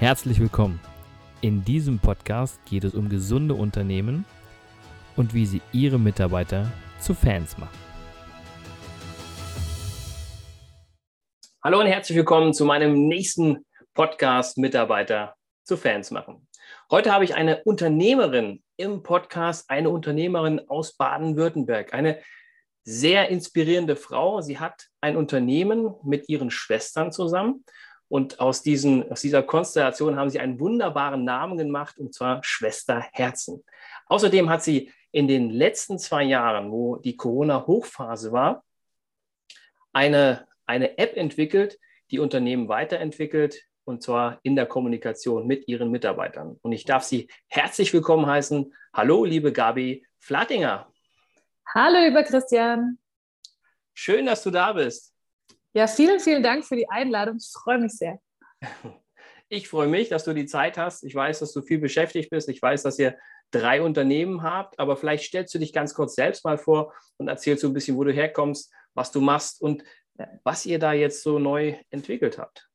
Herzlich willkommen. In diesem Podcast geht es um gesunde Unternehmen und wie sie ihre Mitarbeiter zu Fans machen. Hallo und herzlich willkommen zu meinem nächsten Podcast Mitarbeiter zu Fans machen. Heute habe ich eine Unternehmerin im Podcast, eine Unternehmerin aus Baden-Württemberg, eine sehr inspirierende Frau. Sie hat ein Unternehmen mit ihren Schwestern zusammen und aus, diesen, aus dieser Konstellation haben sie einen wunderbaren Namen gemacht, und zwar Schwester Herzen. Außerdem hat sie in den letzten zwei Jahren, wo die Corona-Hochphase war, eine, eine App entwickelt, die Unternehmen weiterentwickelt, und zwar in der Kommunikation mit ihren Mitarbeitern. Und ich darf Sie herzlich willkommen heißen. Hallo, liebe Gabi Flatinger. Hallo, lieber Christian. Schön, dass du da bist. Ja, vielen, vielen Dank für die Einladung. Ich freue mich sehr. Ich freue mich, dass du die Zeit hast. Ich weiß, dass du viel beschäftigt bist. Ich weiß, dass ihr drei Unternehmen habt, aber vielleicht stellst du dich ganz kurz selbst mal vor und erzählst so ein bisschen, wo du herkommst, was du machst und was ihr da jetzt so neu entwickelt habt.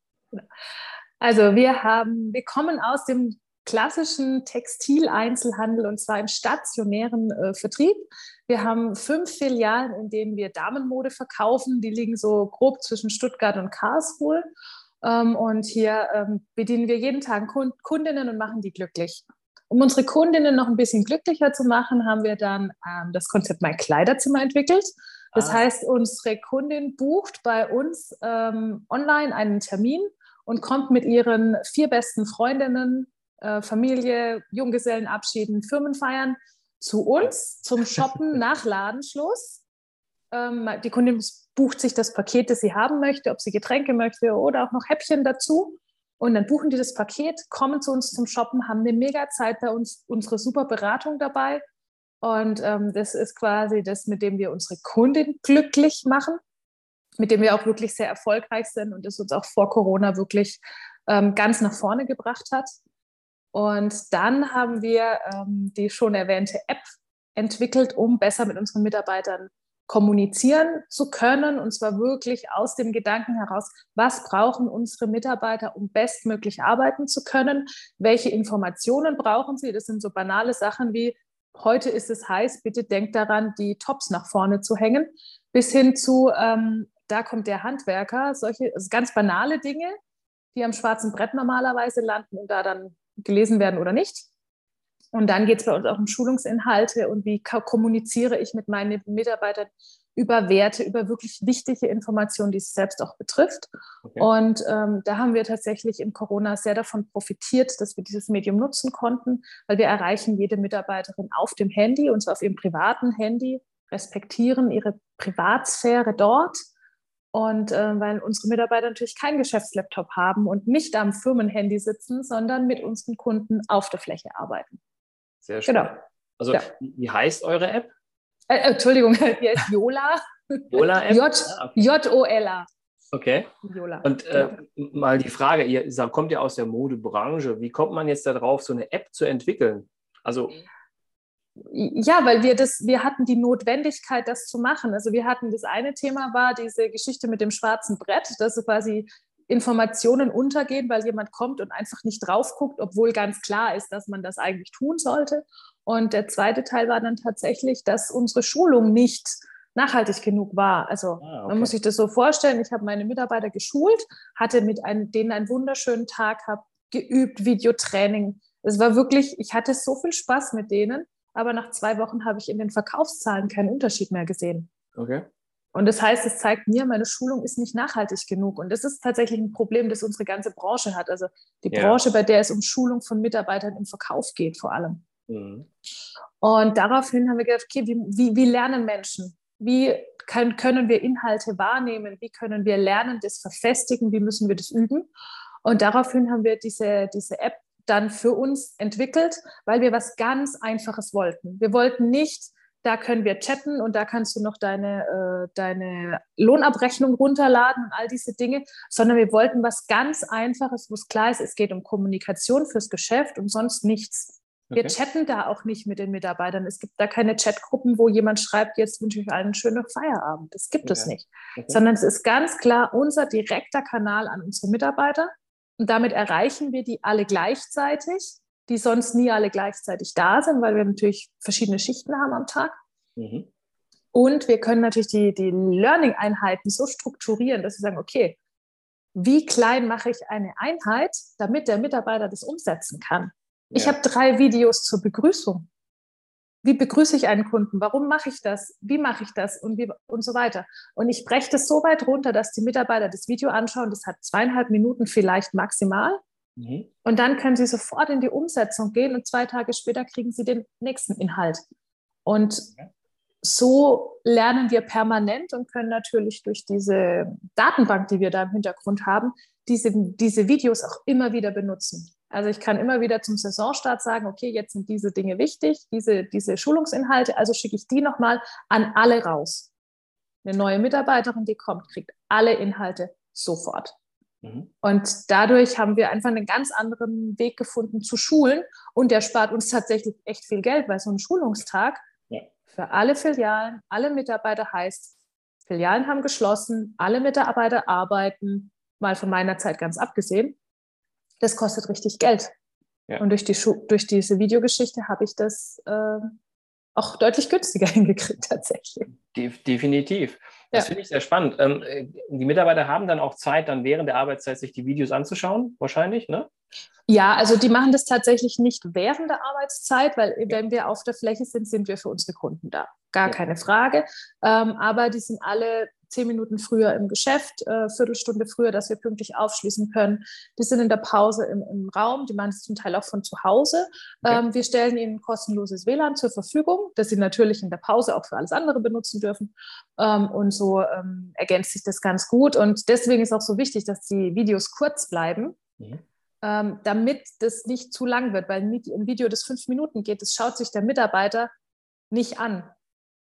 Also wir haben, wir kommen aus dem klassischen Textileinzelhandel und zwar im stationären äh, Vertrieb. Wir haben fünf Filialen, in denen wir Damenmode verkaufen. Die liegen so grob zwischen Stuttgart und Karlsruhe. Ähm, und hier ähm, bedienen wir jeden Tag Kund Kundinnen und machen die glücklich. Um unsere Kundinnen noch ein bisschen glücklicher zu machen, haben wir dann ähm, das Konzept Mein Kleiderzimmer entwickelt. Das ah. heißt, unsere Kundin bucht bei uns ähm, online einen Termin und kommt mit ihren vier besten Freundinnen äh, Familie, Junggesellenabschieden, Firmenfeiern zu uns zum Shoppen nach Ladenschluss. Ähm, die Kundin bucht sich das Paket, das sie haben möchte, ob sie Getränke möchte oder auch noch Häppchen dazu. Und dann buchen die das Paket, kommen zu uns zum Shoppen, haben eine mega Zeit bei uns, unsere super Beratung dabei. Und ähm, das ist quasi das, mit dem wir unsere Kundin glücklich machen, mit dem wir auch wirklich sehr erfolgreich sind und das uns auch vor Corona wirklich ähm, ganz nach vorne gebracht hat. Und dann haben wir ähm, die schon erwähnte App entwickelt, um besser mit unseren Mitarbeitern kommunizieren zu können. Und zwar wirklich aus dem Gedanken heraus, was brauchen unsere Mitarbeiter, um bestmöglich arbeiten zu können? Welche Informationen brauchen sie? Das sind so banale Sachen wie, heute ist es heiß, bitte denkt daran, die Tops nach vorne zu hängen, bis hin zu, ähm, da kommt der Handwerker, solche also ganz banale Dinge, die am schwarzen Brett normalerweise landen und da dann gelesen werden oder nicht. Und dann geht es bei uns auch um Schulungsinhalte und wie kommuniziere ich mit meinen Mitarbeitern über Werte, über wirklich wichtige Informationen, die es selbst auch betrifft. Okay. Und ähm, da haben wir tatsächlich in Corona sehr davon profitiert, dass wir dieses Medium nutzen konnten, weil wir erreichen jede Mitarbeiterin auf dem Handy, und zwar auf ihrem privaten Handy, respektieren ihre Privatsphäre dort und äh, weil unsere Mitarbeiter natürlich keinen Geschäftslaptop haben und nicht am Firmenhandy sitzen, sondern mit unseren Kunden auf der Fläche arbeiten. Sehr schön. Genau. Also, ja. wie heißt eure App? Äh, Entschuldigung, die heißt Yola. Yola-App? J-O-L-A. Ah, okay. Yola. Und äh, genau. mal die Frage, ihr kommt ja aus der Modebranche. Wie kommt man jetzt darauf, so eine App zu entwickeln? Also ja, weil wir das, wir hatten die Notwendigkeit, das zu machen. Also wir hatten das eine Thema war diese Geschichte mit dem schwarzen Brett, dass quasi Informationen untergehen, weil jemand kommt und einfach nicht drauf guckt, obwohl ganz klar ist, dass man das eigentlich tun sollte. Und der zweite Teil war dann tatsächlich, dass unsere Schulung nicht nachhaltig genug war. Also ah, okay. man muss sich das so vorstellen, ich habe meine Mitarbeiter geschult, hatte mit ein, denen einen wunderschönen Tag, habe geübt, Videotraining. Es war wirklich, ich hatte so viel Spaß mit denen aber nach zwei Wochen habe ich in den Verkaufszahlen keinen Unterschied mehr gesehen. Okay. Und das heißt, es zeigt mir, meine Schulung ist nicht nachhaltig genug. Und das ist tatsächlich ein Problem, das unsere ganze Branche hat. Also die ja. Branche, bei der es um Schulung von Mitarbeitern im Verkauf geht, vor allem. Mhm. Und daraufhin haben wir gedacht, okay, wie, wie, wie lernen Menschen? Wie kann, können wir Inhalte wahrnehmen? Wie können wir lernen, das verfestigen? Wie müssen wir das üben? Und daraufhin haben wir diese, diese App dann für uns entwickelt, weil wir was ganz Einfaches wollten. Wir wollten nicht, da können wir chatten und da kannst du noch deine, äh, deine Lohnabrechnung runterladen und all diese Dinge, sondern wir wollten was ganz Einfaches, wo es klar ist, es geht um Kommunikation fürs Geschäft und sonst nichts. Wir okay. chatten da auch nicht mit den Mitarbeitern. Es gibt da keine Chatgruppen, wo jemand schreibt, jetzt wünsche ich allen einen schönen Feierabend. Das gibt okay. es nicht. Okay. Sondern es ist ganz klar unser direkter Kanal an unsere Mitarbeiter Und damit erreichen wir die alle gleichzeitig, die sonst nie alle gleichzeitig da sind, weil wir natürlich verschiedene Schichten haben am Tag. Mhm. Und wir können natürlich die, die Learning-Einheiten so strukturieren, dass wir sagen, okay, wie klein mache ich eine Einheit, damit der Mitarbeiter das umsetzen kann? Ja. Ich habe drei Videos zur Begrüßung. Wie begrüße ich einen Kunden? Warum mache ich das? Wie mache ich das? Und, wie, und so weiter. Und ich breche das so weit runter, dass die Mitarbeiter das Video anschauen. Das hat zweieinhalb Minuten vielleicht maximal. Mhm. Und dann können sie sofort in die Umsetzung gehen und zwei Tage später kriegen sie den nächsten Inhalt. Und so lernen wir permanent und können natürlich durch diese Datenbank, die wir da im Hintergrund haben, diese, diese Videos auch immer wieder benutzen. Also ich kann immer wieder zum Saisonstart sagen, okay, jetzt sind diese Dinge wichtig, diese, diese Schulungsinhalte, also schicke ich die nochmal an alle raus. Eine neue Mitarbeiterin, die kommt, kriegt alle Inhalte sofort. Mhm. Und dadurch haben wir einfach einen ganz anderen Weg gefunden zu schulen und der spart uns tatsächlich echt viel Geld, weil so ein Schulungstag für alle Filialen, alle Mitarbeiter heißt, Filialen haben geschlossen, alle Mitarbeiter arbeiten, mal von meiner Zeit ganz abgesehen. Das kostet richtig Geld. Ja. Und durch, die durch diese Videogeschichte habe ich das äh, auch deutlich günstiger hingekriegt tatsächlich. definitiv. Das ja. finde ich sehr spannend. Ähm, die Mitarbeiter haben dann auch Zeit, dann während der Arbeitszeit sich die Videos anzuschauen, wahrscheinlich, ne? Ja, also die machen das tatsächlich nicht während der Arbeitszeit, weil wenn wir auf der Fläche sind, sind wir für unsere Kunden da. Gar ja. keine Frage. Ähm, aber die sind alle zehn Minuten früher im Geschäft, äh, Viertelstunde früher, dass wir pünktlich aufschließen können. Die sind in der Pause im, im Raum, die machen es zum Teil auch von zu Hause. Okay. Ähm, wir stellen ihnen kostenloses WLAN zur Verfügung, das sie natürlich in der Pause auch für alles andere benutzen dürfen. Ähm, und so ähm, ergänzt sich das ganz gut. Und deswegen ist auch so wichtig, dass die Videos kurz bleiben. Mhm ähm, damit das nicht zu lang wird, weil ein Video, das fünf Minuten geht, das schaut sich der Mitarbeiter nicht an.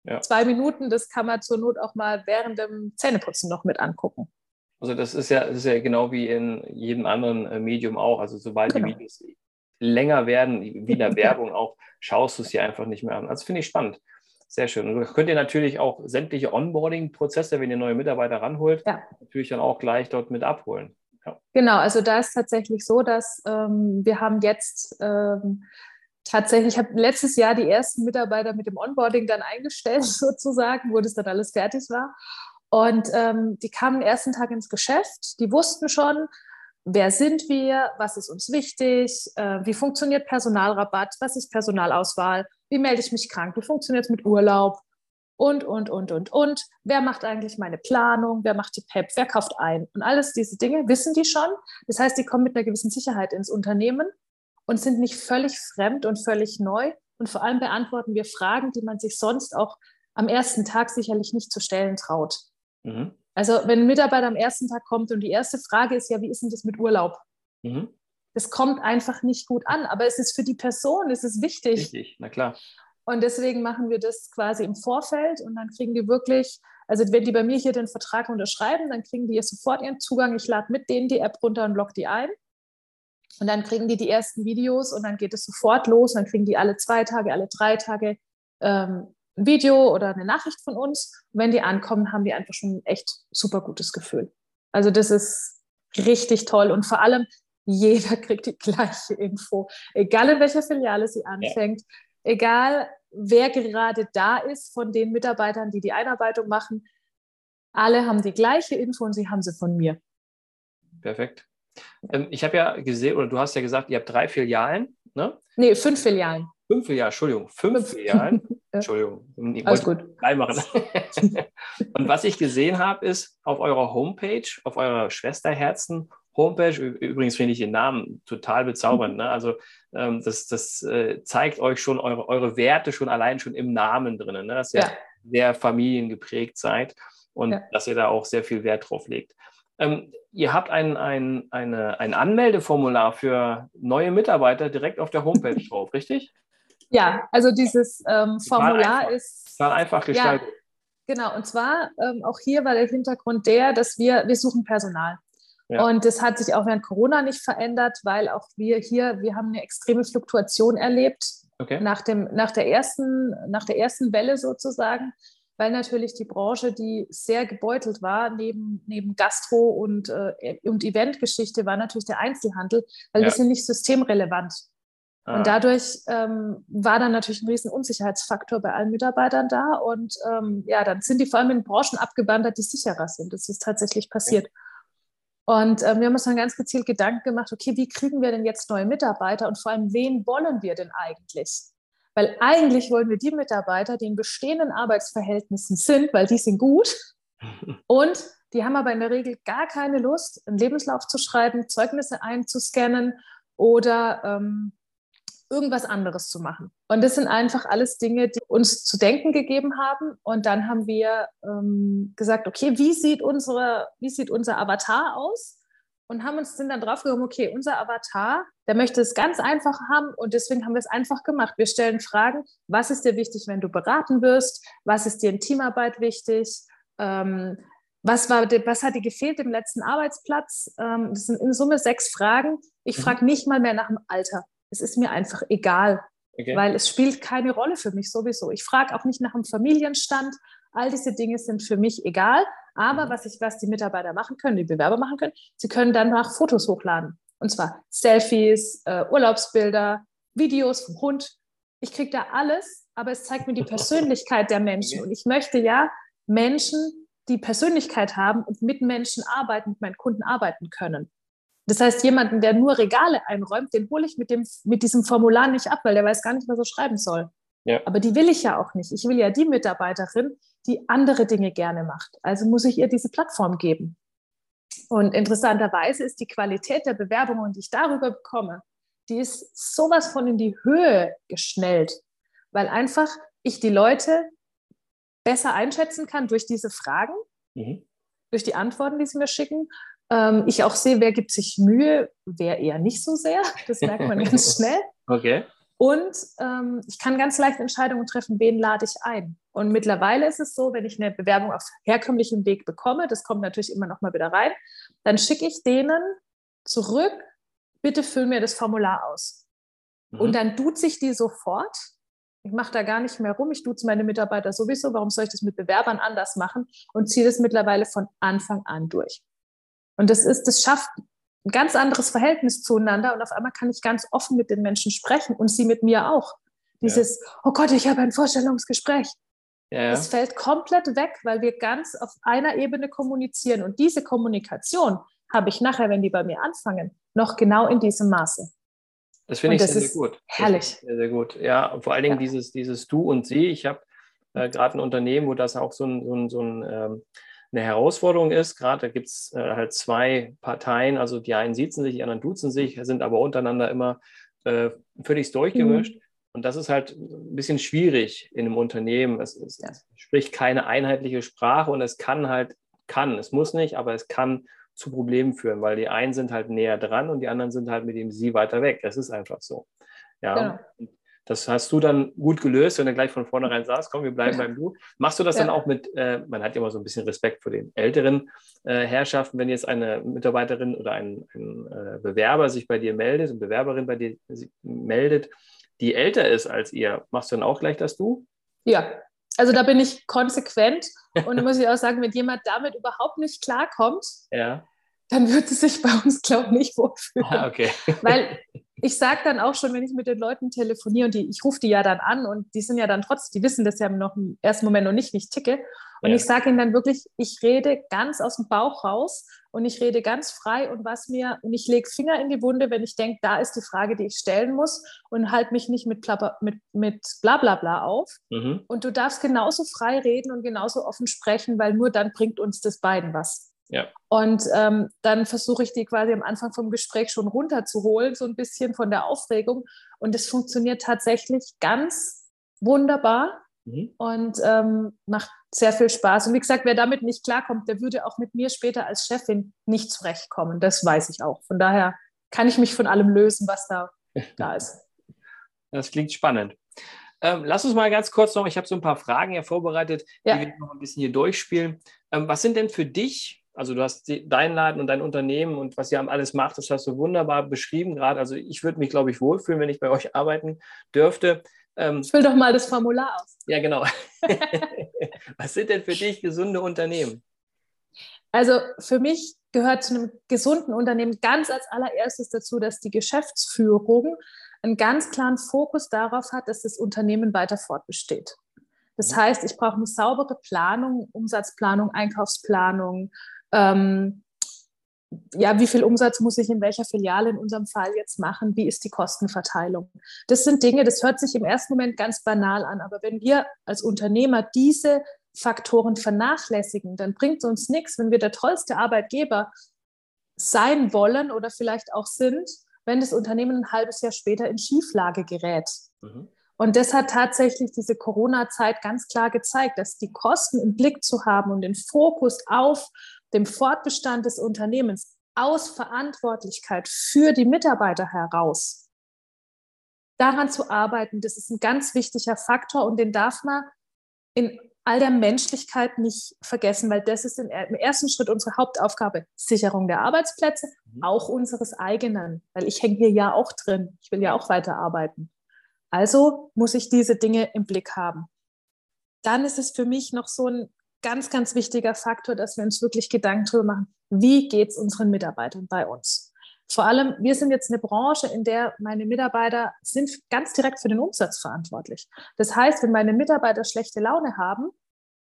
Ja. Zwei Minuten, das kann man zur Not auch mal während dem Zähneputzen noch mit angucken. Also das ist ja, das ist ja genau wie in jedem anderen äh, Medium auch. Also sobald genau. die Videos länger werden, wie in der Werbung auch, schaust du es dir einfach nicht mehr an. Also finde ich spannend. Sehr schön. Und könnt ihr natürlich auch sämtliche Onboarding-Prozesse, wenn ihr neue Mitarbeiter ranholt, ja. natürlich dann auch gleich dort mit abholen. Ja. Genau, also da ist tatsächlich so, dass ähm, wir haben jetzt ähm, tatsächlich, ich habe letztes Jahr die ersten Mitarbeiter mit dem Onboarding dann eingestellt, sozusagen, wo das dann alles fertig war. Und ähm, die kamen den ersten Tag ins Geschäft, die wussten schon, wer sind wir, was ist uns wichtig, äh, wie funktioniert Personalrabatt, was ist Personalauswahl, wie melde ich mich krank, wie funktioniert es mit Urlaub, und, und, und, und, und. Wer macht eigentlich meine Planung? Wer macht die PEP? Wer kauft ein? Und alles diese Dinge wissen die schon. Das heißt, die kommen mit einer gewissen Sicherheit ins Unternehmen und sind nicht völlig fremd und völlig neu. Und vor allem beantworten wir Fragen, die man sich sonst auch am ersten Tag sicherlich nicht zu stellen traut. Mhm. Also wenn ein Mitarbeiter am ersten Tag kommt und die erste Frage ist ja, wie ist denn das mit Urlaub? Mhm. Das kommt einfach nicht gut an, aber es ist für die Person, es ist wichtig. Richtig, na klar. Und deswegen machen wir das quasi im Vorfeld und dann kriegen die wirklich, also wenn die bei mir hier den Vertrag unterschreiben, dann kriegen die sofort ihren Zugang. Ich lade mit denen die App runter und log die ein. Und dann kriegen die die ersten Videos und dann geht es sofort los. Und dann kriegen die alle zwei Tage, alle drei Tage ähm, ein Video oder eine Nachricht von uns. Und wenn die ankommen, haben die einfach schon ein echt super gutes Gefühl. Also das ist richtig toll und vor allem jeder kriegt die gleiche Info, egal in welcher Filiale sie anfängt. Ja egal wer gerade da ist von den Mitarbeitern, die die Einarbeitung machen, alle haben die gleiche Info und sie haben sie von mir. Perfekt. Ähm, ich habe ja gesehen, oder du hast ja gesagt, ihr habt drei Filialen, ne? Nee, fünf Filialen. Fünf Filialen, Entschuldigung, fünf. Filialen. Entschuldigung, ich Alles gut. Drei machen. und was ich gesehen habe, ist auf eurer Homepage, auf eurer Schwesterherzen Homepage. Übrigens finde ich den Namen total bezaubernd. Ne? Also ähm, das, das äh, zeigt euch schon eure, eure Werte schon allein schon im Namen drin, ne? dass ihr ja. sehr familiengeprägt seid und ja. dass ihr da auch sehr viel Wert drauf legt. Ähm, ihr habt ein, ein, eine, ein Anmeldeformular für neue Mitarbeiter direkt auf der Homepage drauf, richtig? Ja, also dieses ähm, Formular einfach, ist. Total einfach gestaltet. Ja, genau, und zwar ähm, auch hier war der Hintergrund der, dass wir, wir suchen Personal. Ja. Und das hat sich auch während Corona nicht verändert, weil auch wir hier, wir haben eine extreme Fluktuation erlebt okay. nach, dem, nach, der ersten, nach der ersten Welle sozusagen. Weil natürlich die Branche, die sehr gebeutelt war, neben, neben Gastro und, äh, und Eventgeschichte, war natürlich der Einzelhandel, weil ja. wir sind nicht systemrelevant. Ah. Und dadurch ähm, war dann natürlich ein riesen Unsicherheitsfaktor bei allen Mitarbeitern da. Und ähm, ja, dann sind die vor allem in Branchen abgewandert, die sicherer sind. Das ist tatsächlich passiert. Und äh, wir haben uns dann ganz gezielt Gedanken gemacht, okay, wie kriegen wir denn jetzt neue Mitarbeiter und vor allem, wen wollen wir denn eigentlich? Weil eigentlich wollen wir die Mitarbeiter, die in bestehenden Arbeitsverhältnissen sind, weil die sind gut und die haben aber in der Regel gar keine Lust, einen Lebenslauf zu schreiben, Zeugnisse einzuscannen oder ähm, irgendwas anderes zu machen. Und das sind einfach alles Dinge, die uns zu denken gegeben haben. Und dann haben wir ähm, gesagt, okay, wie sieht, unsere, wie sieht unser Avatar aus? Und haben uns sind dann drauf gekommen, okay, unser Avatar, der möchte es ganz einfach haben und deswegen haben wir es einfach gemacht. Wir stellen Fragen, was ist dir wichtig, wenn du beraten wirst? Was ist dir in Teamarbeit wichtig? Ähm, was, war, was hat dir gefehlt im letzten Arbeitsplatz? Ähm, das sind in Summe sechs Fragen. Ich mhm. frage nicht mal mehr nach dem Alter. Es ist mir einfach egal, okay. weil es spielt keine Rolle für mich sowieso. Ich frage auch nicht nach dem Familienstand. All diese Dinge sind für mich egal. Aber mhm. was, ich, was die Mitarbeiter machen können, die Bewerber machen können, sie können danach Fotos hochladen. Und zwar Selfies, äh, Urlaubsbilder, Videos vom Hund. Ich kriege da alles, aber es zeigt mir die Persönlichkeit der Menschen. Und ich möchte ja Menschen, die Persönlichkeit haben und mit Menschen arbeiten, mit meinen Kunden arbeiten können. Das heißt, jemanden, der nur Regale einräumt, den hole ich mit, dem, mit diesem Formular nicht ab, weil der weiß gar nicht, was er schreiben soll. Ja. Aber die will ich ja auch nicht. Ich will ja die Mitarbeiterin, die andere Dinge gerne macht. Also muss ich ihr diese Plattform geben. Und interessanterweise ist die Qualität der Bewerbungen, die ich darüber bekomme, die ist sowas von in die Höhe geschnellt, weil einfach ich die Leute besser einschätzen kann durch diese Fragen, mhm. durch die Antworten, die sie mir schicken ähm, ich auch sehe, wer gibt sich Mühe, wer eher nicht so sehr. Das merkt man ganz schnell. Okay. Und ähm, ich kann ganz leicht Entscheidungen treffen, wen lade ich ein. Und mittlerweile ist es so, wenn ich eine Bewerbung auf herkömmlichem Weg bekomme, das kommt natürlich immer noch mal wieder rein, dann schicke ich denen zurück, bitte füll mir das Formular aus. Mhm. Und dann duze ich die sofort. Ich mache da gar nicht mehr rum. Ich duze meine Mitarbeiter sowieso. Warum soll ich das mit Bewerbern anders machen? Und ziehe das mittlerweile von Anfang an durch. Und das ist, das schafft ein ganz anderes Verhältnis zueinander und auf einmal kann ich ganz offen mit den Menschen sprechen und sie mit mir auch. Dieses, ja. oh Gott, ich habe ein Vorstellungsgespräch. Ja. Das fällt komplett weg, weil wir ganz auf einer Ebene kommunizieren. Und diese Kommunikation habe ich nachher, wenn die bei mir anfangen, noch genau in diesem Maße. Das finde ich sehr, sehr gut. Herrlich. Sehr, sehr gut. Ja, vor allen Dingen ja. dieses, dieses Du und Sie. Ich habe äh, gerade ein Unternehmen, wo das auch so ein, so ein, so ein ähm, eine Herausforderung ist. Gerade da gibt es äh, halt zwei Parteien, also die einen sitzen sich, die anderen duzen sich, sind aber untereinander immer äh, völlig durchgemischt. Mhm. Und das ist halt ein bisschen schwierig in einem Unternehmen. Es, es, ja. spricht keine einheitliche Sprache und es kann halt, kann, es muss nicht, aber es kann zu Problemen führen, weil die einen sind halt näher dran und die anderen sind halt mit dem Sie weiter weg. Das ist einfach so. Ja. ja. Das hast du dann gut gelöst, wenn du gleich von vornherein sagst, komm, wir bleiben beim Du. Machst du das ja. dann auch mit, äh, man hat ja immer so ein bisschen Respekt vor den älteren äh, Herrschaften, wenn jetzt eine Mitarbeiterin oder ein, ein äh, Bewerber sich bei dir meldet, eine Bewerberin bei dir meldet, die älter ist als ihr, machst du dann auch gleich das Du? Ja, also da bin ich konsequent und da muss ich auch sagen, wenn jemand damit überhaupt nicht klarkommt, ja. Dann wird es sich bei uns, glaube ich, nicht wohlfühlen. Ah, okay. Weil ich sage dann auch schon, wenn ich mit den Leuten telefoniere und die, ich rufe die ja dann an und die sind ja dann trotzdem, die wissen das ja noch im ersten Moment noch nicht, wie ich ticke. Und ja. ich sage ihnen dann wirklich, ich rede ganz aus dem Bauch raus und ich rede ganz frei und was mir, und ich lege Finger in die Wunde, wenn ich denke, da ist die Frage, die ich stellen muss und halte mich nicht mit, Plapper, mit, mit bla bla bla auf. Mhm. Und du darfst genauso frei reden und genauso offen sprechen, weil nur dann bringt uns das beiden was. Ja. Und ähm, dann versuche ich die quasi am Anfang vom Gespräch schon runterzuholen, so ein bisschen von der Aufregung. Und es funktioniert tatsächlich ganz wunderbar mhm. und ähm, macht sehr viel Spaß. Und wie gesagt, wer damit nicht klarkommt, der würde auch mit mir später als Chefin nicht zurechtkommen. Das weiß ich auch. Von daher kann ich mich von allem lösen, was da, da ist. Das klingt spannend. Ähm, lass uns mal ganz kurz noch, ich habe so ein paar Fragen hier vorbereitet, ja. die wir noch ein bisschen hier durchspielen. Ähm, was sind denn für dich also du hast die, deinen Laden und dein Unternehmen und was ihr alles macht, das hast du wunderbar beschrieben gerade. Also ich würde mich, glaube ich, wohlfühlen, wenn ich bei euch arbeiten dürfte. Ähm, ich will doch mal das Formular aus. Ja, genau. Was sind denn für dich gesunde Unternehmen? Also für mich gehört zu einem gesunden Unternehmen ganz als allererstes dazu, dass die Geschäftsführung einen ganz klaren Fokus darauf hat, dass das Unternehmen weiter fortbesteht. Das mhm. heißt, ich brauche eine saubere Planung, Umsatzplanung, Einkaufsplanung, ähm, ja, wie viel Umsatz muss ich in welcher Filiale in unserem Fall jetzt machen? Wie ist die Kostenverteilung? Das sind Dinge, das hört sich im ersten Moment ganz banal an, aber wenn wir als Unternehmer diese Faktoren vernachlässigen, dann bringt es uns nichts, wenn wir der tollste Arbeitgeber sein wollen oder vielleicht auch sind, wenn das Unternehmen ein halbes Jahr später in Schieflage gerät. Mhm. Und das hat tatsächlich diese Corona-Zeit ganz klar gezeigt, dass die Kosten im Blick zu haben und den Fokus auf dem Fortbestand des Unternehmens aus Verantwortlichkeit für die Mitarbeiter heraus, daran zu arbeiten, das ist ein ganz wichtiger Faktor und den darf man in all der Menschlichkeit nicht vergessen, weil das ist im ersten Schritt unsere Hauptaufgabe, Sicherung der Arbeitsplätze, mhm. auch unseres eigenen, weil ich hänge hier ja auch drin, ich will ja auch weiterarbeiten. Also muss ich diese Dinge im Blick haben. Dann ist es für mich noch so ein ganz, ganz wichtiger Faktor, dass wir uns wirklich Gedanken darüber machen, wie geht es unseren Mitarbeitern bei uns. Vor allem, wir sind jetzt eine Branche, in der meine Mitarbeiter sind ganz direkt für den Umsatz verantwortlich. Das heißt, wenn meine Mitarbeiter schlechte Laune haben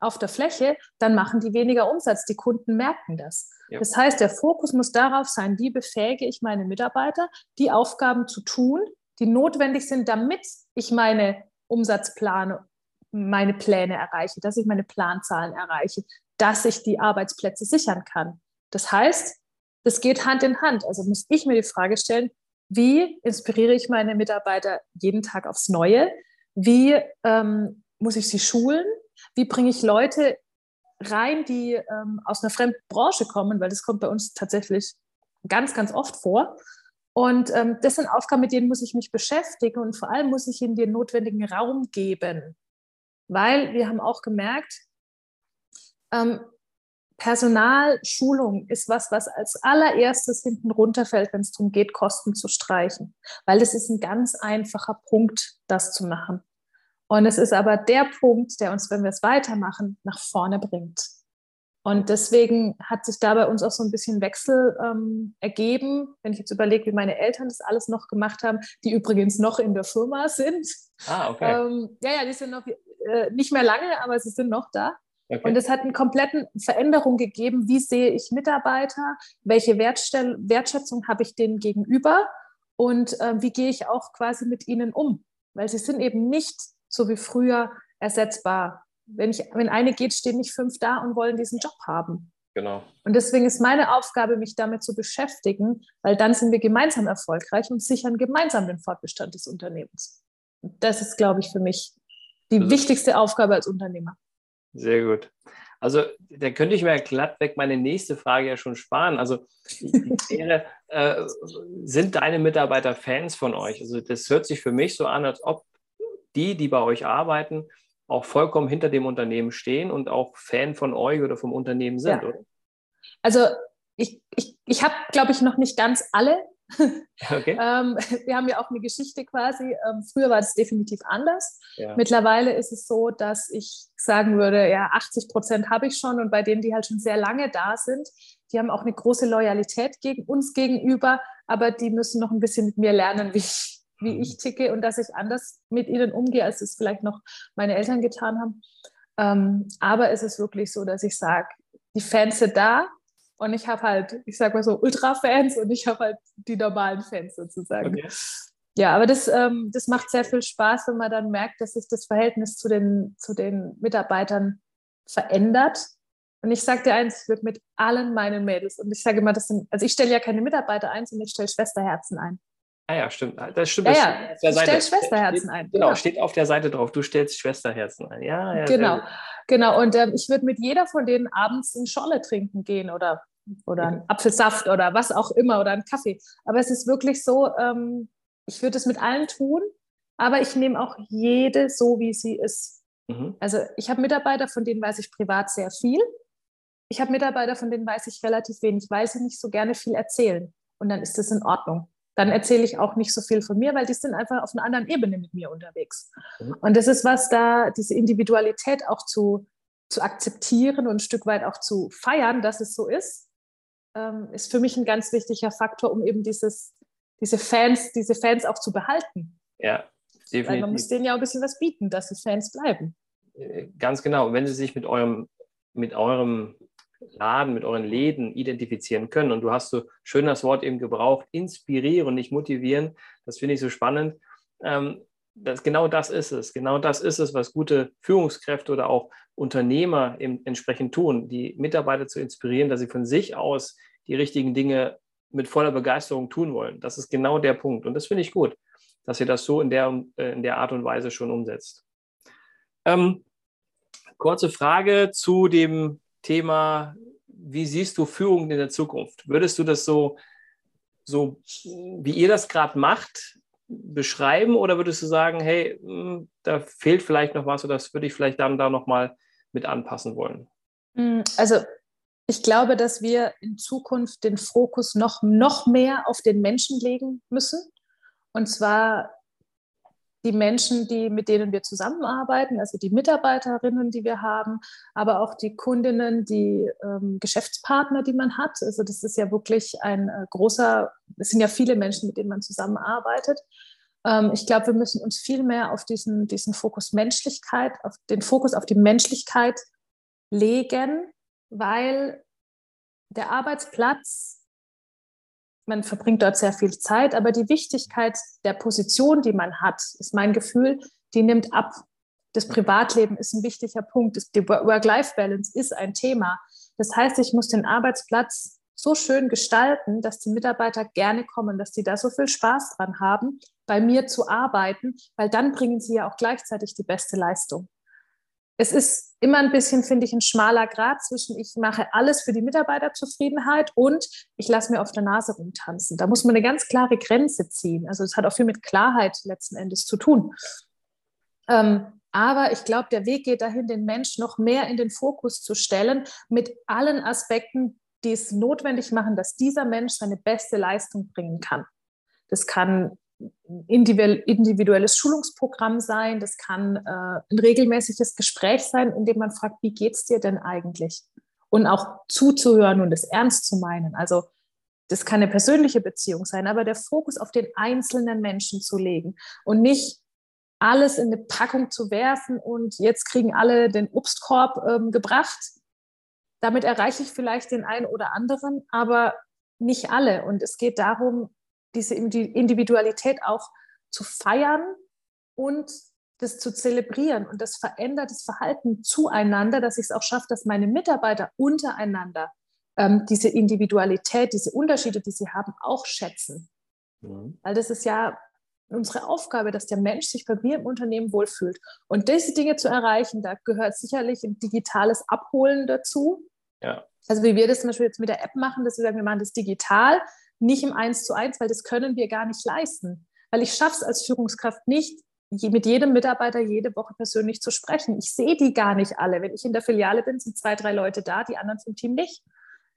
auf der Fläche, dann machen die weniger Umsatz. Die Kunden merken das. Ja. Das heißt, der Fokus muss darauf sein, wie befähige ich meine Mitarbeiter, die Aufgaben zu tun, die notwendig sind, damit ich meine Umsatzplane meine Pläne erreiche, dass ich meine Planzahlen erreiche, dass ich die Arbeitsplätze sichern kann. Das heißt, das geht Hand in Hand. Also muss ich mir die Frage stellen, wie inspiriere ich meine Mitarbeiter jeden Tag aufs Neue? Wie ähm, muss ich sie schulen? Wie bringe ich Leute rein, die ähm, aus einer fremden Branche kommen? Weil das kommt bei uns tatsächlich ganz, ganz oft vor. Und ähm, das sind Aufgaben, mit denen muss ich mich beschäftigen und vor allem muss ich ihnen den notwendigen Raum geben weil wir haben auch gemerkt, ähm, Personalschulung ist was, was als allererstes hinten runterfällt, wenn es darum geht, Kosten zu streichen. Weil es ist ein ganz einfacher Punkt, das zu machen. Und es ist aber der Punkt, der uns, wenn wir es weitermachen, nach vorne bringt. Und deswegen hat sich da bei uns auch so ein bisschen Wechsel ähm, ergeben, wenn ich jetzt überlege, wie meine Eltern das alles noch gemacht haben, die übrigens noch in der Firma sind. Ah, okay. Ähm, ja, ja, die sind noch äh, nicht mehr lange, aber sie sind noch da. Okay. Und es hat eine komplette Veränderung gegeben. Wie sehe ich Mitarbeiter? Welche Wertstell Wertschätzung habe ich denen gegenüber? Und äh, wie gehe ich auch quasi mit ihnen um? Weil sie sind eben nicht so wie früher ersetzbar. Wenn, ich, wenn eine geht, stehen nicht fünf da und wollen diesen Job haben. Genau. Und deswegen ist meine Aufgabe, mich damit zu beschäftigen, weil dann sind wir gemeinsam erfolgreich und sichern gemeinsam den Fortbestand des Unternehmens. Das ist, glaube ich, für mich die also, wichtigste Aufgabe als Unternehmer. Sehr gut. Also da könnte ich mir glatt weg meine nächste Frage ja schon sparen. Also wäre, äh, sind deine Mitarbeiter Fans von euch? Also das hört sich für mich so an, als ob die, die bei euch arbeiten, auch vollkommen hinter dem Unternehmen stehen und auch Fan von euch oder vom Unternehmen sind, ja. oder? Also ich, ich, ich habe, glaube ich, noch nicht ganz alle Okay. ähm, wir haben ja auch eine Geschichte quasi. Ähm, früher war es definitiv anders. Ja. Mittlerweile ist es so, dass ich sagen würde, ja, 80 Prozent habe ich schon und bei denen, die halt schon sehr lange da sind, die haben auch eine große Loyalität gegen uns gegenüber, aber die müssen noch ein bisschen mit mir lernen, wie ich, wie mhm. ich ticke und dass ich anders mit ihnen umgehe, als es vielleicht noch meine Eltern getan haben. Ähm, aber es ist wirklich so, dass ich sage, die Fans sind da, und ich habe halt, ich sag mal so, Ultra-Fans und ich habe halt die normalen Fans sozusagen. Okay. Ja, aber das, ähm, das macht sehr viel Spaß, wenn man dann merkt, dass sich das Verhältnis zu den, zu den Mitarbeitern verändert. Und ich sage dir eins, ich würde mit allen meinen Mädels, und ich sage immer, das sind, also ich stelle ja keine Mitarbeiter ein, sondern ich stelle Schwesterherzen ein. Ah ja, stimmt. Das stimmt. Ja, ja. ich stelle Schwesterherzen steht, ein. Genau, genau, steht auf der Seite drauf. Du stellst Schwesterherzen ein. Ja, ja. Genau, genau. Und ähm, ich würde mit jeder von denen abends in Scholle trinken gehen oder oder einen Apfelsaft oder was auch immer oder einen Kaffee. Aber es ist wirklich so, ähm, ich würde es mit allen tun, aber ich nehme auch jede so, wie sie ist. Mhm. Also ich habe Mitarbeiter, von denen weiß ich privat sehr viel. Ich habe Mitarbeiter, von denen weiß ich relativ wenig, weil sie nicht so gerne viel erzählen. Und dann ist das in Ordnung. Dann erzähle ich auch nicht so viel von mir, weil die sind einfach auf einer anderen Ebene mit mir unterwegs. Mhm. Und das ist was da, diese Individualität auch zu, zu akzeptieren und ein Stück weit auch zu feiern, dass es so ist, ähm, ist für mich ein ganz wichtiger Faktor, um eben dieses, diese Fans, diese Fans auch zu behalten. Ja, definitiv. Weil man muss denen ja auch ein bisschen was bieten, dass sie Fans bleiben. Äh, ganz genau. Wenn sie sich mit eurem, mit eurem Laden, mit euren Läden identifizieren können. Und du hast so schön das Wort eben gebraucht, inspirieren, nicht motivieren. Das finde ich so spannend. Ähm, das, genau das ist es. Genau das ist es, was gute Führungskräfte oder auch Unternehmer eben entsprechend tun, die Mitarbeiter zu inspirieren, dass sie von sich aus die richtigen Dinge mit voller Begeisterung tun wollen. Das ist genau der Punkt. Und das finde ich gut, dass ihr das so in der, äh, in der Art und Weise schon umsetzt. Ähm, kurze Frage zu dem Thema, wie siehst du Führung in der Zukunft? Würdest du das so, so wie ihr das gerade macht, beschreiben oder würdest du sagen, hey, hm, da fehlt vielleicht noch was oder das würde ich vielleicht dann da nochmal mit anpassen wollen? Hm, also ich glaube, dass wir in Zukunft den Fokus noch, noch mehr auf den Menschen legen müssen. Und zwar die Menschen, die, mit denen wir zusammenarbeiten, also die Mitarbeiterinnen, die wir haben, aber auch die Kundinnen, die ähm, Geschäftspartner, die man hat. Also das ist ja wirklich ein äh, großer, es sind ja viele Menschen, mit denen man zusammenarbeitet. Ähm, ich glaube, wir müssen uns viel mehr auf diesen, diesen Fokus Menschlichkeit, auf den Fokus auf die Menschlichkeit legen, weil der Arbeitsplatz man verbringt dort sehr viel Zeit, aber die Wichtigkeit der Position, die man hat, ist mein Gefühl, die nimmt ab. Das Privatleben ist ein wichtiger Punkt. Die Work-Life-Balance ist ein Thema. Das heißt, ich muss den Arbeitsplatz so schön gestalten, dass die Mitarbeiter gerne kommen, dass sie da so viel Spaß dran haben, bei mir zu arbeiten, weil dann bringen sie ja auch gleichzeitig die beste Leistung es ist immer ein bisschen, finde ich, ein schmaler Grad zwischen, ich mache alles für die Mitarbeiterzufriedenheit und ich lasse mir auf der Nase rumtanzen. Da muss man eine ganz klare Grenze ziehen. Also es hat auch viel mit Klarheit letzten Endes zu tun. Ähm, aber ich glaube, der Weg geht dahin, den Mensch noch mehr in den Fokus zu stellen, mit allen Aspekten, die es notwendig machen, dass dieser Mensch seine beste Leistung bringen kann. Das kann individuelles Schulungsprogramm sein, das kann äh, ein regelmäßiges Gespräch sein, in dem man fragt, wie geht es dir denn eigentlich? Und auch zuzuhören und es ernst zu meinen. Also das kann eine persönliche Beziehung sein, aber der Fokus auf den einzelnen Menschen zu legen und nicht alles in eine Packung zu werfen und jetzt kriegen alle den Obstkorb ähm, gebracht. Damit erreiche ich vielleicht den einen oder anderen, aber nicht alle. Und es geht darum, diese Individualität auch zu feiern und das zu zelebrieren. Und das verändert das Verhalten zueinander, dass ich es auch schaffe, dass meine Mitarbeiter untereinander ähm, diese Individualität, diese Unterschiede, die sie haben, auch schätzen. Mhm. Weil das ist ja unsere Aufgabe, dass der Mensch sich bei mir im Unternehmen wohlfühlt. Und diese Dinge zu erreichen, da gehört sicherlich ein digitales Abholen dazu. Ja. Also wie wir das zum Beispiel jetzt mit der App machen, dass wir sagen, wir machen das digital, nicht im Eins zu eins, weil das können wir gar nicht leisten. Weil ich schaffe es als Führungskraft nicht, mit jedem Mitarbeiter jede Woche persönlich zu sprechen. Ich sehe die gar nicht alle. Wenn ich in der Filiale bin, sind zwei, drei Leute da, die anderen vom Team nicht.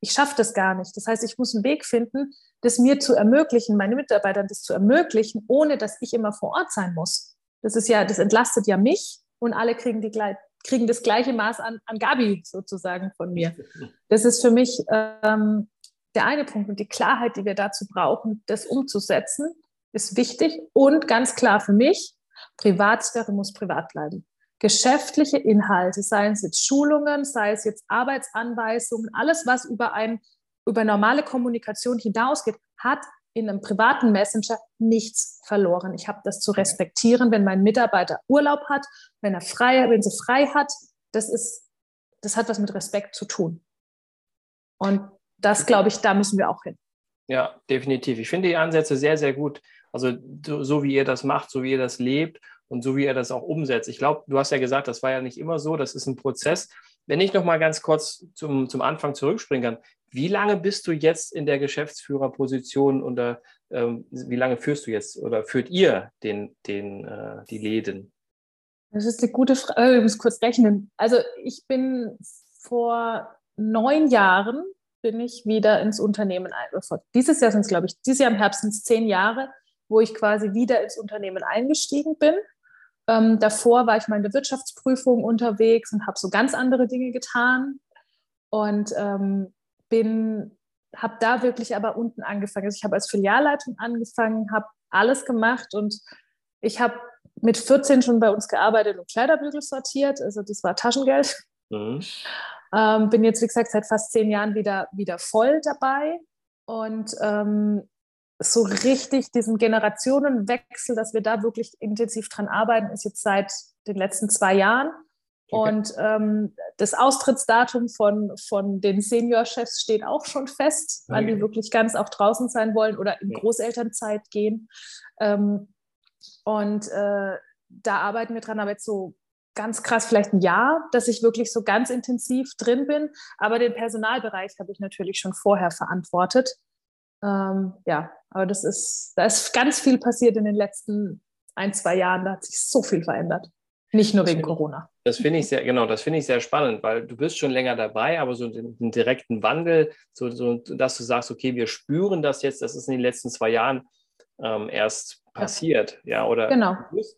Ich schaffe das gar nicht. Das heißt, ich muss einen Weg finden, das mir zu ermöglichen, meine Mitarbeitern das zu ermöglichen, ohne dass ich immer vor Ort sein muss. Das ist ja, das entlastet ja mich und alle kriegen, die, kriegen das gleiche Maß an, an Gabi sozusagen von mir. Das ist für mich ähm, der eine Punkt und die Klarheit, die wir dazu brauchen, das umzusetzen, ist wichtig und ganz klar für mich, Privatsphäre muss privat bleiben. Geschäftliche Inhalte, sei es jetzt Schulungen, sei es jetzt Arbeitsanweisungen, alles, was über, ein, über normale Kommunikation hinausgeht, hat in einem privaten Messenger nichts verloren. Ich habe das zu respektieren, wenn mein Mitarbeiter Urlaub hat, wenn er frei, wenn sie frei hat. Das ist, das hat was mit Respekt zu tun. Und das glaube ich, da müssen wir auch hin. Ja, definitiv. Ich finde die Ansätze sehr, sehr gut. Also so wie ihr das macht, so wie ihr das lebt und so wie ihr das auch umsetzt. Ich glaube, du hast ja gesagt, das war ja nicht immer so, das ist ein Prozess. Wenn ich noch mal ganz kurz zum, zum Anfang zurückspringen kann, wie lange bist du jetzt in der Geschäftsführerposition oder ähm, wie lange führst du jetzt oder führt ihr den, den, äh, die Läden? Das ist eine gute Frage. Ich muss kurz rechnen. Also ich bin vor neun Jahren bin ich wieder ins Unternehmen ein. Dieses Jahr sind es, glaube ich, dieses Jahr im Herbst sind es zehn Jahre, wo ich quasi wieder ins Unternehmen eingestiegen bin. Ähm, davor war ich mal in der Wirtschaftsprüfung unterwegs und habe so ganz andere Dinge getan und ähm, bin habe da wirklich aber unten angefangen. Also ich habe als Filialleitung angefangen, habe alles gemacht und ich habe mit 14 schon bei uns gearbeitet und Kleiderbügel sortiert. Also das war Taschengeld. Mhm. Ähm, bin jetzt, wie gesagt, seit fast zehn Jahren wieder, wieder voll dabei. Und ähm, so richtig diesen Generationenwechsel, dass wir da wirklich intensiv dran arbeiten, ist jetzt seit den letzten zwei Jahren. Okay. Und ähm, das Austrittsdatum von, von den Seniorchefs steht auch schon fest, okay. weil die wirklich ganz auch draußen sein wollen oder in Großelternzeit gehen. Ähm, und äh, da arbeiten wir dran, aber jetzt so ganz krass vielleicht ein Jahr, dass ich wirklich so ganz intensiv drin bin. Aber den Personalbereich habe ich natürlich schon vorher verantwortet. Ähm, ja, aber das ist, da ist ganz viel passiert in den letzten ein, zwei Jahren. Da hat sich so viel verändert. Nicht nur wegen Corona. Das finde ich sehr, genau, das finde ich sehr spannend, weil du bist schon länger dabei, aber so den, den direkten Wandel, so, so, dass du sagst, okay, wir spüren das jetzt, das ist in den letzten zwei Jahren ähm, erst passiert, ja, ja oder genau.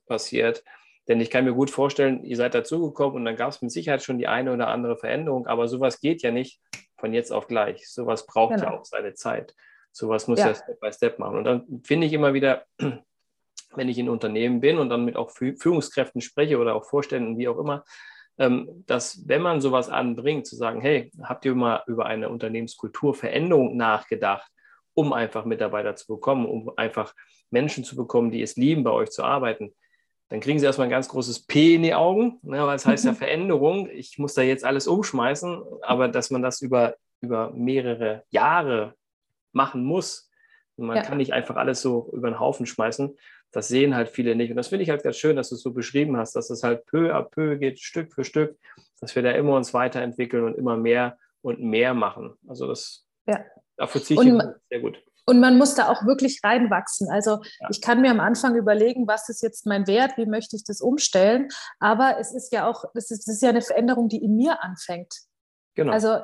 passiert. Denn ich kann mir gut vorstellen, ihr seid dazugekommen und dann gab es mit Sicherheit schon die eine oder andere Veränderung, aber sowas geht ja nicht von jetzt auf gleich. Sowas braucht genau. ja auch seine Zeit. Sowas muss ja. ja Step by Step machen. Und dann finde ich immer wieder, wenn ich in Unternehmen bin und dann mit auch Führungskräften spreche oder auch Vorständen, wie auch immer, ähm, dass wenn man sowas anbringt, zu sagen, hey, habt ihr mal über eine Unternehmenskulturveränderung nachgedacht, um einfach Mitarbeiter zu bekommen, um einfach Menschen zu bekommen, die es lieben, bei euch zu arbeiten, dann kriegen sie erstmal ein ganz großes P in die Augen, ne, weil es heißt ja Veränderung. Ich muss da jetzt alles umschmeißen, aber dass man das über, über mehrere Jahre machen muss. man ja. kann nicht einfach alles so über den Haufen schmeißen. Das sehen halt viele nicht. Und das finde ich halt ganz schön, dass du es so beschrieben hast, dass es halt peu à peu geht, Stück für Stück, dass wir da immer uns weiterentwickeln und immer mehr und mehr machen. Also das ja. dafür ziehe ich sehr gut. Und man muss da auch wirklich reinwachsen. Also ja. ich kann mir am Anfang überlegen, was ist jetzt mein Wert, wie möchte ich das umstellen. Aber es ist ja auch, es ist, es ist ja eine Veränderung, die in mir anfängt. Genau. Also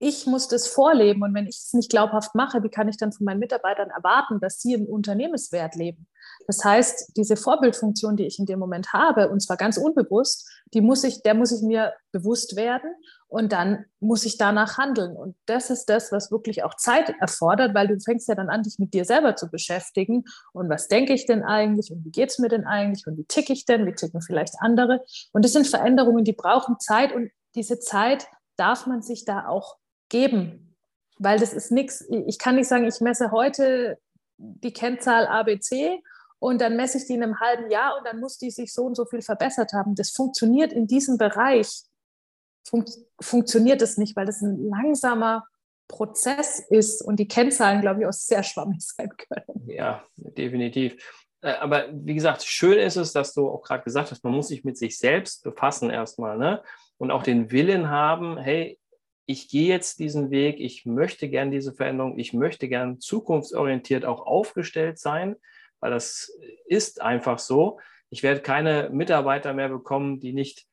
ich muss das vorleben und wenn ich es nicht glaubhaft mache, wie kann ich dann von meinen Mitarbeitern erwarten, dass sie einen Unternehmenswert leben? Das heißt, diese Vorbildfunktion, die ich in dem Moment habe, und zwar ganz unbewusst, die muss ich, der muss ich mir bewusst werden und dann muss ich danach handeln. Und das ist das, was wirklich auch Zeit erfordert, weil du fängst ja dann an, dich mit dir selber zu beschäftigen. Und was denke ich denn eigentlich? Und wie geht es mir denn eigentlich? Und wie ticke ich denn? Wie ticken vielleicht andere? Und das sind Veränderungen, die brauchen Zeit. Und diese Zeit darf man sich da auch geben. Weil das ist nichts, ich kann nicht sagen, ich messe heute die Kennzahl ABC und dann messe ich die in einem halben Jahr und dann muss die sich so und so viel verbessert haben. Das funktioniert in diesem Bereich, fun funktioniert es nicht, weil das ein langsamer Prozess ist und die Kennzahlen, glaube ich, auch sehr schwammig sein können. Ja, definitiv. Äh, aber wie gesagt, schön ist es, dass du auch gerade gesagt hast, man muss sich mit sich selbst befassen erstmal, ne? Und auch den Willen haben, hey, ich gehe jetzt diesen Weg, ich möchte gern diese Veränderung, ich möchte gern zukunftsorientiert auch aufgestellt sein, weil das ist einfach so. Ich werde keine Mitarbeiter mehr bekommen, die nicht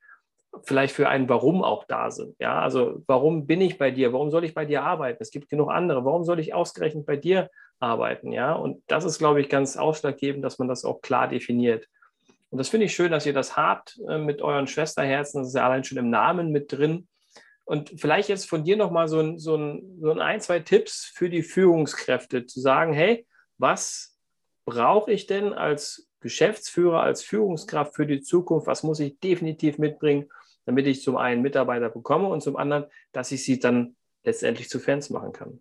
vielleicht für ein Warum auch da sind. Ja, also warum bin ich bei dir? Warum soll ich bei dir arbeiten? Es gibt genug andere. Warum soll ich ausgerechnet bei dir arbeiten? Ja, und das ist, glaube ich, ganz ausschlaggebend, dass man das auch klar definiert. Und das finde ich schön, dass ihr das habt äh, mit euren Schwesterherzen. Das ist ja allein schon im Namen mit drin. Und vielleicht jetzt von dir nochmal so ein, so, ein, so ein, zwei Tipps für die Führungskräfte, zu sagen, hey, was brauche ich denn als Geschäftsführer, als Führungskraft für die Zukunft? Was muss ich definitiv mitbringen, damit ich zum einen Mitarbeiter bekomme und zum anderen, dass ich sie dann letztendlich zu Fans machen kann?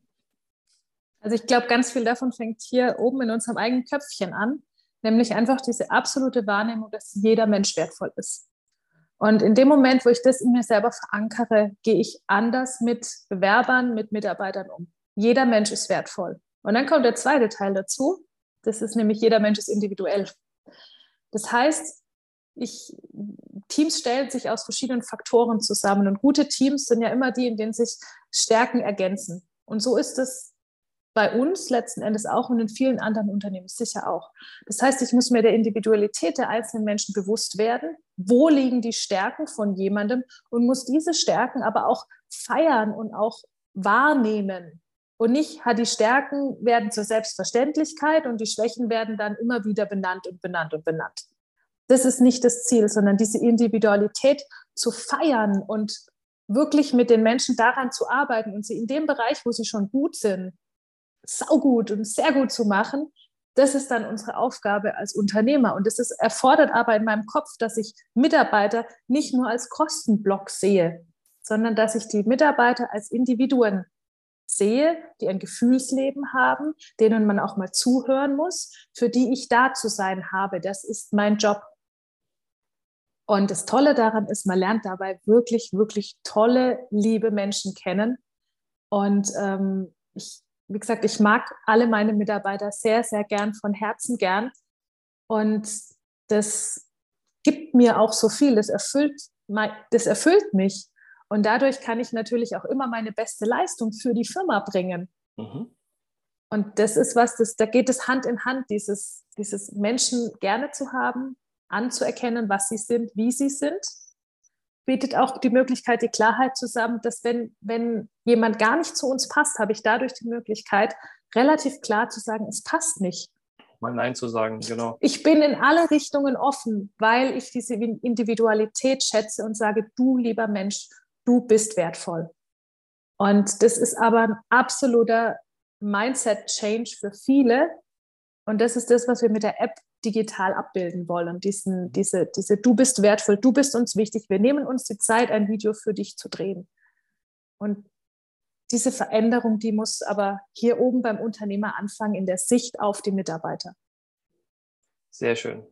Also ich glaube, ganz viel davon fängt hier oben in unserem eigenen Köpfchen an, nämlich einfach diese absolute Wahrnehmung, dass jeder Mensch wertvoll ist. Und in dem Moment, wo ich das in mir selber verankere, gehe ich anders mit Bewerbern, mit Mitarbeitern um. Jeder Mensch ist wertvoll. Und dann kommt der zweite Teil dazu. Das ist nämlich, jeder Mensch ist individuell. Das heißt, ich, Teams stellen sich aus verschiedenen Faktoren zusammen. Und gute Teams sind ja immer die, in denen sich Stärken ergänzen. Und so ist es bei uns letzten Endes auch und in vielen anderen Unternehmen sicher auch. Das heißt, ich muss mir der Individualität der einzelnen Menschen bewusst werden. Wo liegen die Stärken von jemandem und muss diese Stärken aber auch feiern und auch wahrnehmen. Und nicht, hat die Stärken werden zur Selbstverständlichkeit und die Schwächen werden dann immer wieder benannt und benannt und benannt. das ist nicht das Ziel, sondern diese Individualität zu feiern und wirklich mit den Menschen daran zu arbeiten und sie in dem Bereich, wo sie schon gut sind, saugut und sehr gut zu machen, das ist dann unsere Aufgabe als Unternehmer. Und es erfordert aber in meinem Kopf, dass ich Mitarbeiter nicht nur als Kostenblock sehe, sondern dass ich die Mitarbeiter als Individuen sehe, die ein Gefühlsleben haben, denen man auch mal zuhören muss, für die ich da zu sein habe. Das ist mein Job. Und das Tolle daran ist, man lernt dabei wirklich, wirklich tolle, liebe Menschen kennen. Und ähm, ich, wie gesagt, ich mag alle meine Mitarbeiter sehr, sehr gern, von Herzen gern. Und das gibt mir auch so viel. Das erfüllt, das erfüllt mich. Und dadurch kann ich natürlich auch immer meine beste Leistung für die Firma bringen. Mhm. Und das ist was, das, da geht es Hand in Hand, dieses, dieses Menschen gerne zu haben, anzuerkennen, was sie sind, wie sie sind, bietet auch die Möglichkeit, die Klarheit zusammen, dass wenn, wenn jemand gar nicht zu uns passt, habe ich dadurch die Möglichkeit, relativ klar zu sagen, es passt nicht. Mal Nein zu sagen, genau. Ich bin in alle Richtungen offen, weil ich diese Individualität schätze und sage, du lieber Mensch, du bist wertvoll. Und das ist aber ein absoluter Mindset-Change für viele. Und das ist das, was wir mit der App digital abbilden wollen. Diesen, diese, diese, du bist wertvoll, du bist uns wichtig. Wir nehmen uns die Zeit, ein Video für dich zu drehen. Und diese Veränderung, die muss aber hier oben beim Unternehmer anfangen, in der Sicht auf die Mitarbeiter. Sehr schön.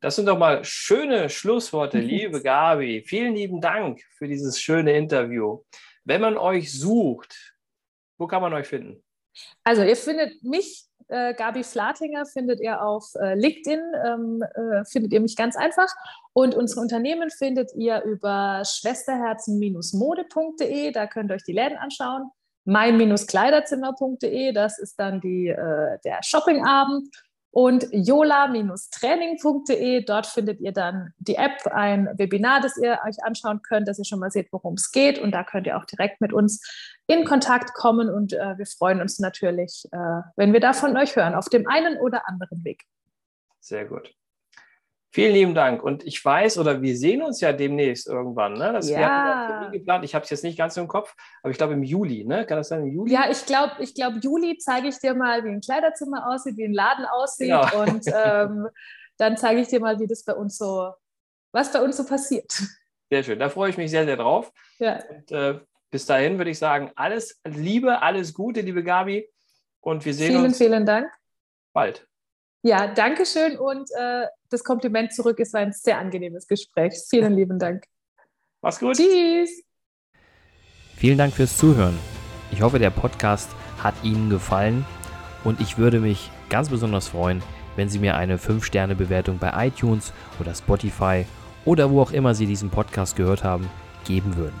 Das sind doch mal schöne Schlussworte, liebe Gabi. Vielen lieben Dank für dieses schöne Interview. Wenn man euch sucht, wo kann man euch finden? Also ihr findet mich, äh, Gabi Flatinger, findet ihr auf äh, LinkedIn, ähm, äh, findet ihr mich ganz einfach. Und unsere Unternehmen findet ihr über schwesterherzen-mode.de, da könnt ihr euch die Läden anschauen. Mein-kleiderzimmer.de, das ist dann die, äh, der Shoppingabend und jola-training.de. Dort findet ihr dann die App, ein Webinar, das ihr euch anschauen könnt, dass ihr schon mal seht, worum es geht. Und da könnt ihr auch direkt mit uns in Kontakt kommen. Und äh, wir freuen uns natürlich, äh, wenn wir da von euch hören, auf dem einen oder anderen Weg. Sehr gut. Vielen lieben Dank. Und ich weiß, oder wir sehen uns ja demnächst irgendwann. Ne? Das ja. ja geplant. Ich habe es jetzt nicht ganz im Kopf, aber ich glaube im Juli. Ne? Kann das sein im Juli? Ja, ich glaube, ich glaub, Juli zeige ich dir mal, wie ein Kleiderzimmer aussieht, wie ein Laden aussieht. Ja. Und ähm, dann zeige ich dir mal, wie das bei uns so, was bei uns so passiert. Sehr schön. Da freue ich mich sehr, sehr drauf. Ja. Und äh, bis dahin würde ich sagen, alles Liebe, alles Gute, liebe Gabi. Und wir sehen vielen, uns. Vielen, vielen Dank. Bald. Ja, danke schön und äh, das Kompliment zurück. War ein sehr angenehmes Gespräch. Vielen lieben Dank. Mach's gut. Tschüss. Vielen Dank fürs Zuhören. Ich hoffe, der Podcast hat Ihnen gefallen und ich würde mich ganz besonders freuen, wenn Sie mir eine 5-Sterne-Bewertung bei iTunes oder Spotify oder wo auch immer Sie diesen Podcast gehört haben, geben würden.